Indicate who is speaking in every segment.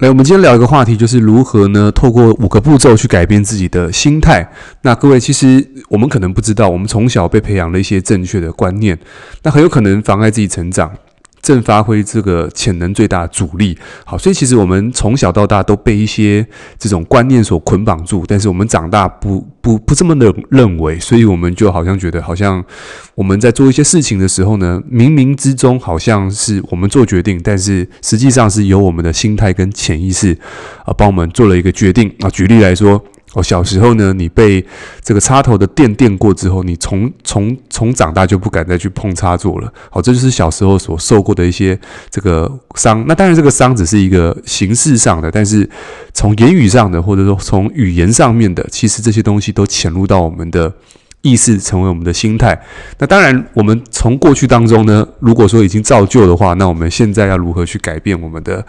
Speaker 1: 来，我们今天聊一个话题，就是如何呢？透过五个步骤去改变自己的心态。那各位，其实我们可能不知道，我们从小被培养了一些正确的观念，那很有可能妨碍自己成长。正发挥这个潜能最大的阻力，好，所以其实我们从小到大都被一些这种观念所捆绑住，但是我们长大不不不这么的认为，所以我们就好像觉得，好像我们在做一些事情的时候呢，冥冥之中好像是我们做决定，但是实际上是由我们的心态跟潜意识啊帮我们做了一个决定啊。举例来说。哦，小时候呢，你被这个插头的电电过之后，你从从从长大就不敢再去碰插座了。好，这就是小时候所受过的一些这个伤。那当然，这个伤只是一个形式上的，但是从言语上的，或者说从语言上面的，其实这些东西都潜入到我们的。意识成为我们的心态。那当然，我们从过去当中呢，如果说已经造就的话，那我们现在要如何去改变我们的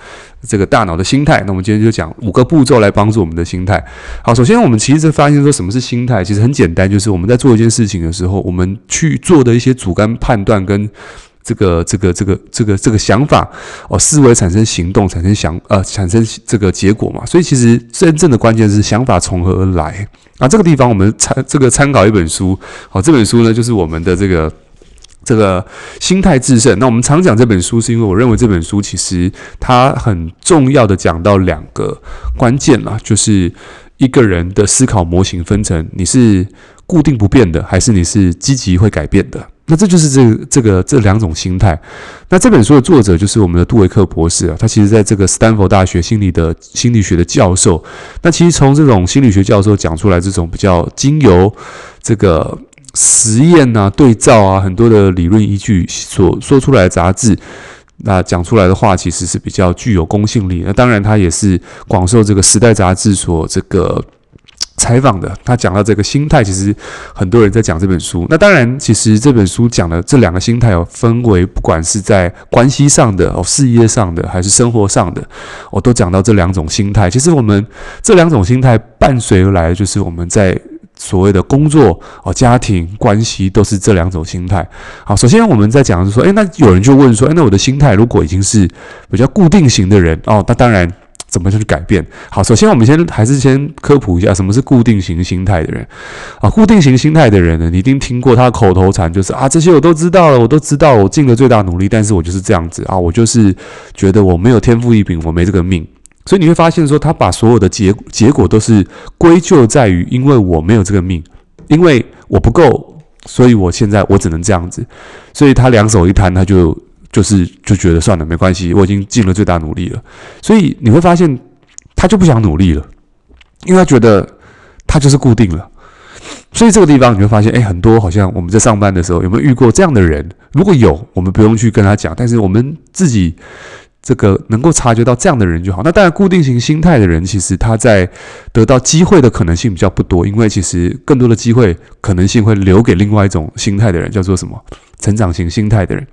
Speaker 1: 这个大脑的心态？那我们今天就讲五个步骤来帮助我们的心态。好，首先我们其实发现说，什么是心态？其实很简单，就是我们在做一件事情的时候，我们去做的一些主观判断跟。这个这个这个这个这个想法哦，思维产生行动，产生想呃产生这个结果嘛。所以其实真正的关键是想法从何而来啊。这个地方我们参这个参考一本书，好，这本书呢就是我们的这个这个心态制胜。那我们常讲这本书，是因为我认为这本书其实它很重要的讲到两个关键啦，就是一个人的思考模型分成你是固定不变的，还是你是积极会改变的。那这就是这个、这个这两种心态。那这本书的作者就是我们的杜维克博士啊，他其实在这个斯坦福大学心理的心理学的教授。那其实从这种心理学教授讲出来这种比较经由这个实验啊、对照啊很多的理论依据所说出来的杂志，那讲出来的话其实是比较具有公信力。那当然他也是广受这个时代杂志所这个。采访的，他讲到这个心态，其实很多人在讲这本书。那当然，其实这本书讲的这两个心态哦，分为不管是在关系上的哦、事业上的，还是生活上的，我都讲到这两种心态。其实我们这两种心态伴随而来，就是我们在所谓的工作哦、家庭关系，都是这两种心态。好，首先我们在讲的是说，诶，那有人就问说，诶，那我的心态如果已经是比较固定型的人哦，那当然。怎么去改变？好，首先我们先还是先科普一下什么是固定型心态的人啊。固定型心态的人呢，你一定听过他口头禅，就是啊，这些我都知道了，我都知道，我尽了最大努力，但是我就是这样子啊，我就是觉得我没有天赋异禀，我没这个命。所以你会发现说，他把所有的结结果都是归咎在于，因为我没有这个命，因为我不够，所以我现在我只能这样子。所以他两手一摊，他就。就是就觉得算了，没关系，我已经尽了最大努力了。所以你会发现，他就不想努力了，因为他觉得他就是固定了。所以这个地方你会发现，哎，很多好像我们在上班的时候有没有遇过这样的人？如果有，我们不用去跟他讲，但是我们自己。这个能够察觉到这样的人就好。那当然，固定型心态的人，其实他在得到机会的可能性比较不多，因为其实更多的机会可能性会留给另外一种心态的人，叫做什么？成长型心态的人。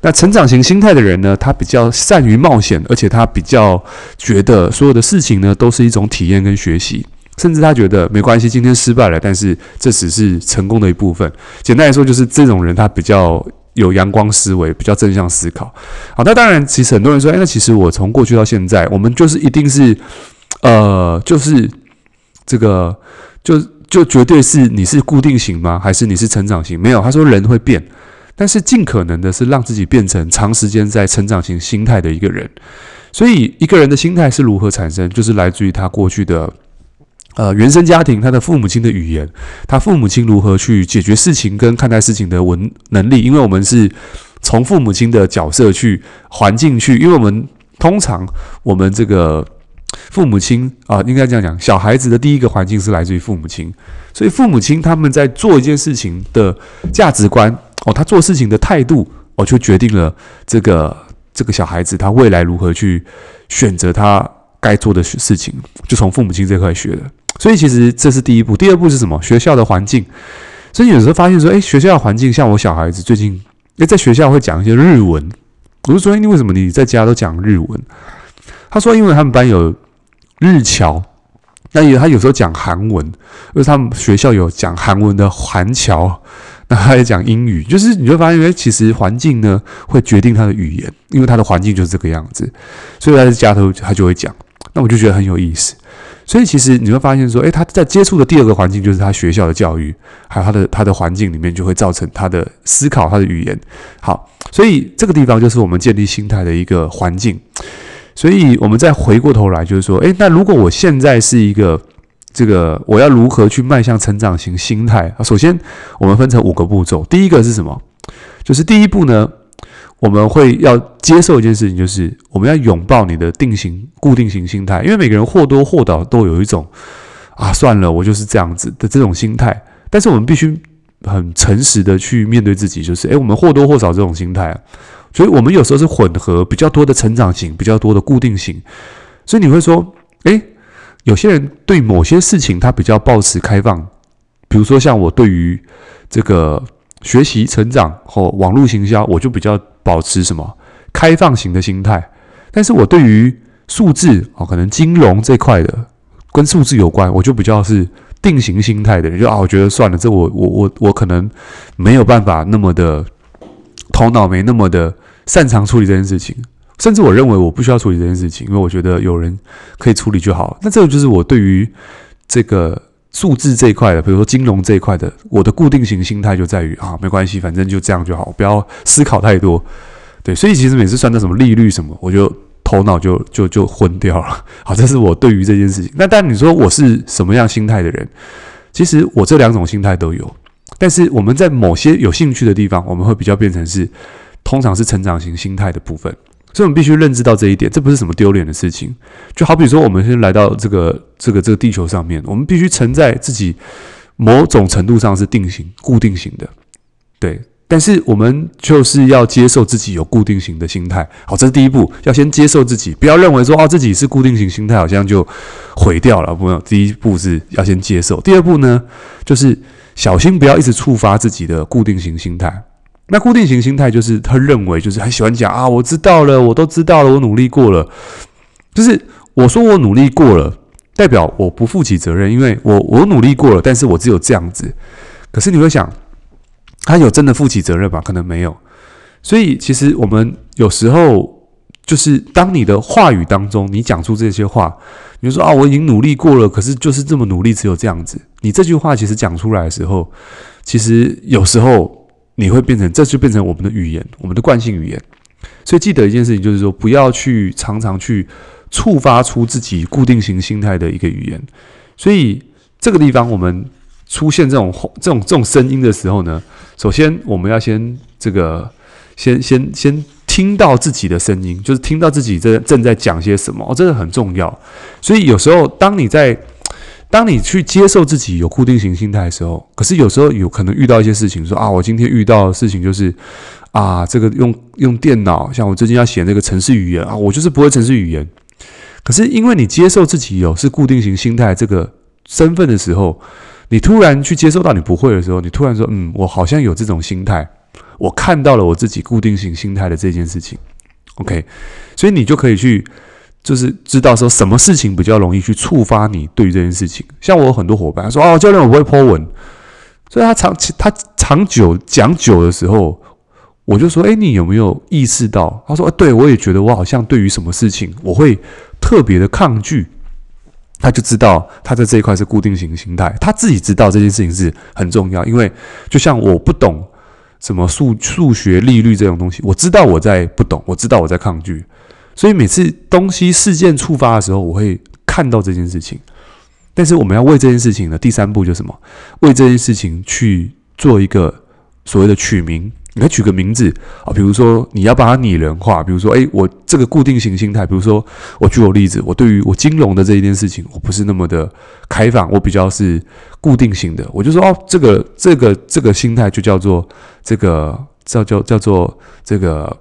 Speaker 1: 那成长型心态的人呢，他比较善于冒险，而且他比较觉得所有的事情呢都是一种体验跟学习，甚至他觉得没关系，今天失败了，但是这只是成功的一部分。简单来说，就是这种人他比较。有阳光思维，比较正向思考。好，那当然，其实很多人说，哎，那其实我从过去到现在，我们就是一定是，呃，就是这个，就就绝对是你是固定型吗？还是你是成长型？没有，他说人会变，但是尽可能的是让自己变成长时间在成长型心态的一个人。所以，一个人的心态是如何产生，就是来自于他过去的。呃，原生家庭，他的父母亲的语言，他父母亲如何去解决事情跟看待事情的文能力，因为我们是从父母亲的角色去环境去，因为我们通常我们这个父母亲啊、应该这样讲，小孩子的第一个环境是来自于父母亲，所以父母亲他们在做一件事情的价值观哦，他做事情的态度哦，就决定了这个这个小孩子他未来如何去选择他该做的事情，就从父母亲这块学的。所以其实这是第一步，第二步是什么？学校的环境。所以有时候发现说，诶，学校的环境，像我小孩子最近，诶，在学校会讲一些日文。我就说，你为什么你在家都讲日文？他说，因为他们班有日侨，那有他有时候讲韩文，因为他们学校有讲韩文的韩侨，那他也讲英语。就是你会发现，诶，其实环境呢会决定他的语言，因为他的环境就是这个样子，所以他在家头他就会讲。那我就觉得很有意思。所以其实你会发现说，诶，他在接触的第二个环境就是他学校的教育，还有他的他的环境里面就会造成他的思考、他的语言。好，所以这个地方就是我们建立心态的一个环境。所以我们再回过头来，就是说，诶，那如果我现在是一个这个，我要如何去迈向成长型心态？首先，我们分成五个步骤。第一个是什么？就是第一步呢，我们会要接受一件事情，就是我们要拥抱你的定型、固定型心态，因为每个人或多或少都有一种啊，算了，我就是这样子的这种心态。但是我们必须很诚实的去面对自己，就是诶，我们或多或少这种心态，所以我们有时候是混合比较多的成长型，比较多的固定型。所以你会说，诶，有些人对某些事情他比较抱持开放，比如说像我对于这个。学习成长或网络行销，我就比较保持什么开放型的心态。但是我对于数字哦，可能金融这块的跟数字有关，我就比较是定型心态的人。就啊，我觉得算了，这我我我我可能没有办法那么的头脑没那么的擅长处理这件事情，甚至我认为我不需要处理这件事情，因为我觉得有人可以处理就好。那这个就是我对于这个。数字这一块的，比如说金融这一块的，我的固定型心态就在于啊，没关系，反正就这样就好，不要思考太多。对，所以其实每次算到什么利率什么，我就头脑就 就就昏掉了。好，这是我对于这件事情。那但你说我是什么样心态的人？其实我这两种心态都有，但是我们在某些有兴趣的地方，我们会比较变成是，通常是成长型心态的部分。所以，我们必须认知到这一点，这不是什么丢脸的事情。就好比说，我们现在来到这个、这个、这个地球上面，我们必须承载自己某种程度上是定型、固定型的，对。但是，我们就是要接受自己有固定型的心态。好，这是第一步，要先接受自己，不要认为说哦，自己是固定型心态，好像就毁掉了。不用，第一步是要先接受。第二步呢，就是小心不要一直触发自己的固定型心态。那固定型心态就是他认为就是很喜欢讲啊，我知道了，我都知道了，我努力过了。就是我说我努力过了，代表我不负起责任，因为我我努力过了，但是我只有这样子。可是你会想，他有真的负起责任吗？可能没有。所以其实我们有时候就是当你的话语当中，你讲出这些话，你就说啊，我已经努力过了，可是就是这么努力，只有这样子。你这句话其实讲出来的时候，其实有时候。你会变成，这就变成我们的语言，我们的惯性语言。所以记得一件事情，就是说不要去常常去触发出自己固定型心态的一个语言。所以这个地方，我们出现这种这种这种声音的时候呢，首先我们要先这个先先先听到自己的声音，就是听到自己正正在讲些什么，哦，这个很重要。所以有时候当你在当你去接受自己有固定型心态的时候，可是有时候有可能遇到一些事情，说啊，我今天遇到的事情就是啊，这个用用电脑，像我最近要写那个程式语言啊，我就是不会程式语言。可是因为你接受自己有是固定型心态这个身份的时候，你突然去接受到你不会的时候，你突然说，嗯，我好像有这种心态，我看到了我自己固定型心态的这件事情。OK，所以你就可以去。就是知道说什么事情比较容易去触发你对于这件事情。像我有很多伙伴说：“哦，教练，我不会 po 文。”所以他长期他长久讲久的时候，我就说：“诶，你有没有意识到？”他说：“，对，我也觉得我好像对于什么事情我会特别的抗拒。”他就知道他在这一块是固定型心态，他自己知道这件事情是很重要，因为就像我不懂什么数数学利率这种东西，我知道我在不懂，我知道我在抗拒。所以每次东西事件触发的时候，我会看到这件事情。但是我们要为这件事情呢，第三步就是什么？为这件事情去做一个所谓的取名。你可以取个名字啊，比如说你要把它拟人化，比如说，诶，我这个固定型心态，比如说我举我例子，我对于我金融的这一件事情，我不是那么的开放，我比较是固定型的。我就说，哦，这个这个这个心态就叫做这个叫叫叫做这个。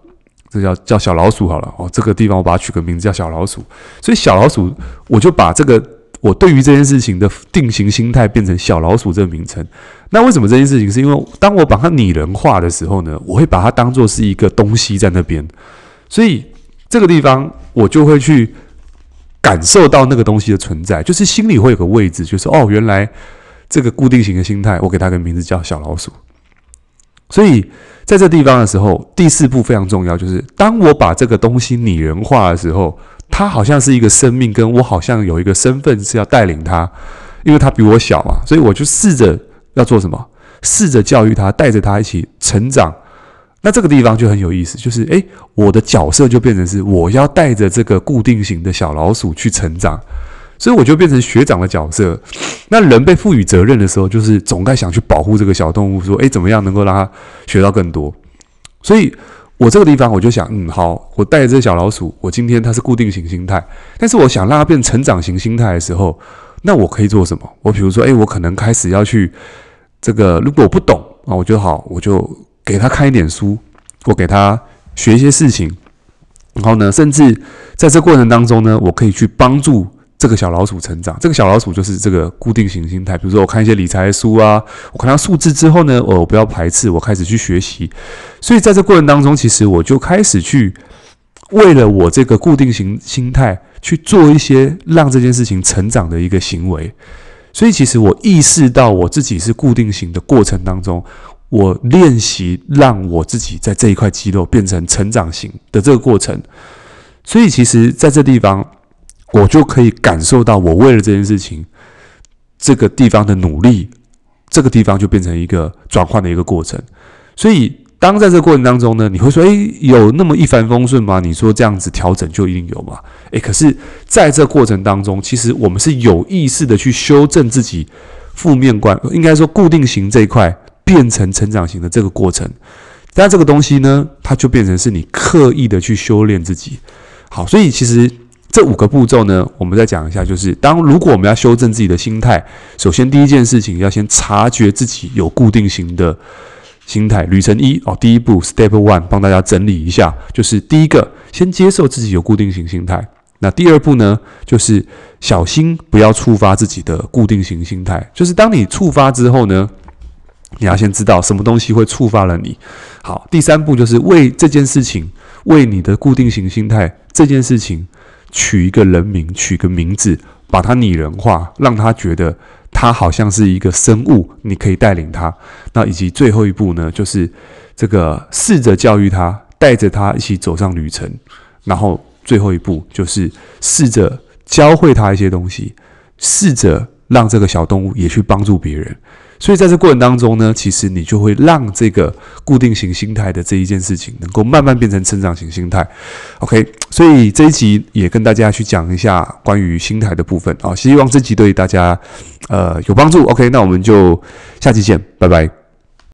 Speaker 1: 这叫叫小老鼠好了哦，这个地方我把它取个名字叫小老鼠，所以小老鼠我就把这个我对于这件事情的定型心态变成小老鼠这个名称。那为什么这件事情？是因为当我把它拟人化的时候呢，我会把它当做是一个东西在那边，所以这个地方我就会去感受到那个东西的存在，就是心里会有个位置，就是哦，原来这个固定型的心态，我给它个名字叫小老鼠，所以。在这地方的时候，第四步非常重要，就是当我把这个东西拟人化的时候，它好像是一个生命，跟我好像有一个身份是要带领它，因为它比我小嘛，所以我就试着要做什么，试着教育它，带着它一起成长。那这个地方就很有意思，就是诶，我的角色就变成是我要带着这个固定型的小老鼠去成长，所以我就变成学长的角色。那人被赋予责任的时候，就是总该想去保护这个小动物，说诶，怎么样能够让它学到更多。所以我这个地方我就想，嗯，好，我带着这个小老鼠，我今天它是固定型心态，但是我想让它变成长型心态的时候，那我可以做什么？我比如说，诶，我可能开始要去这个，如果我不懂啊，我就好，我就。给他看一点书，我给他学一些事情，然后呢，甚至在这过程当中呢，我可以去帮助这个小老鼠成长。这个小老鼠就是这个固定型心态。比如说，我看一些理财书啊，我看到数字之后呢，我不要排斥，我开始去学习。所以在这过程当中，其实我就开始去为了我这个固定型心态去做一些让这件事情成长的一个行为。所以，其实我意识到我自己是固定型的过程当中。我练习让我自己在这一块肌肉变成成长型的这个过程，所以其实在这地方，我就可以感受到我为了这件事情，这个地方的努力，这个地方就变成一个转换的一个过程。所以当在这个过程当中呢，你会说：“诶，有那么一帆风顺吗？”你说这样子调整就一定有吗？诶，可是在这过程当中，其实我们是有意识的去修正自己负面观，应该说固定型这一块。变成成长型的这个过程，但这个东西呢，它就变成是你刻意的去修炼自己。好，所以其实这五个步骤呢，我们再讲一下，就是当如果我们要修正自己的心态，首先第一件事情要先察觉自己有固定型的心态。旅程一哦，第一步 Step One，帮大家整理一下，就是第一个，先接受自己有固定型心态。那第二步呢，就是小心不要触发自己的固定型心态。就是当你触发之后呢，你要先知道什么东西会触发了你。好，第三步就是为这件事情，为你的固定型心态这件事情取一个人名，取个名字，把它拟人化，让他觉得他好像是一个生物，你可以带领他。那以及最后一步呢，就是这个试着教育他，带着他一起走上旅程。然后最后一步就是试着教会他一些东西，试着让这个小动物也去帮助别人。所以在这过程当中呢，其实你就会让这个固定型心态的这一件事情，能够慢慢变成成长型心态。OK，所以这一集也跟大家去讲一下关于心态的部分啊，希望这集对大家呃有帮助。OK，那我们就下期见，拜拜。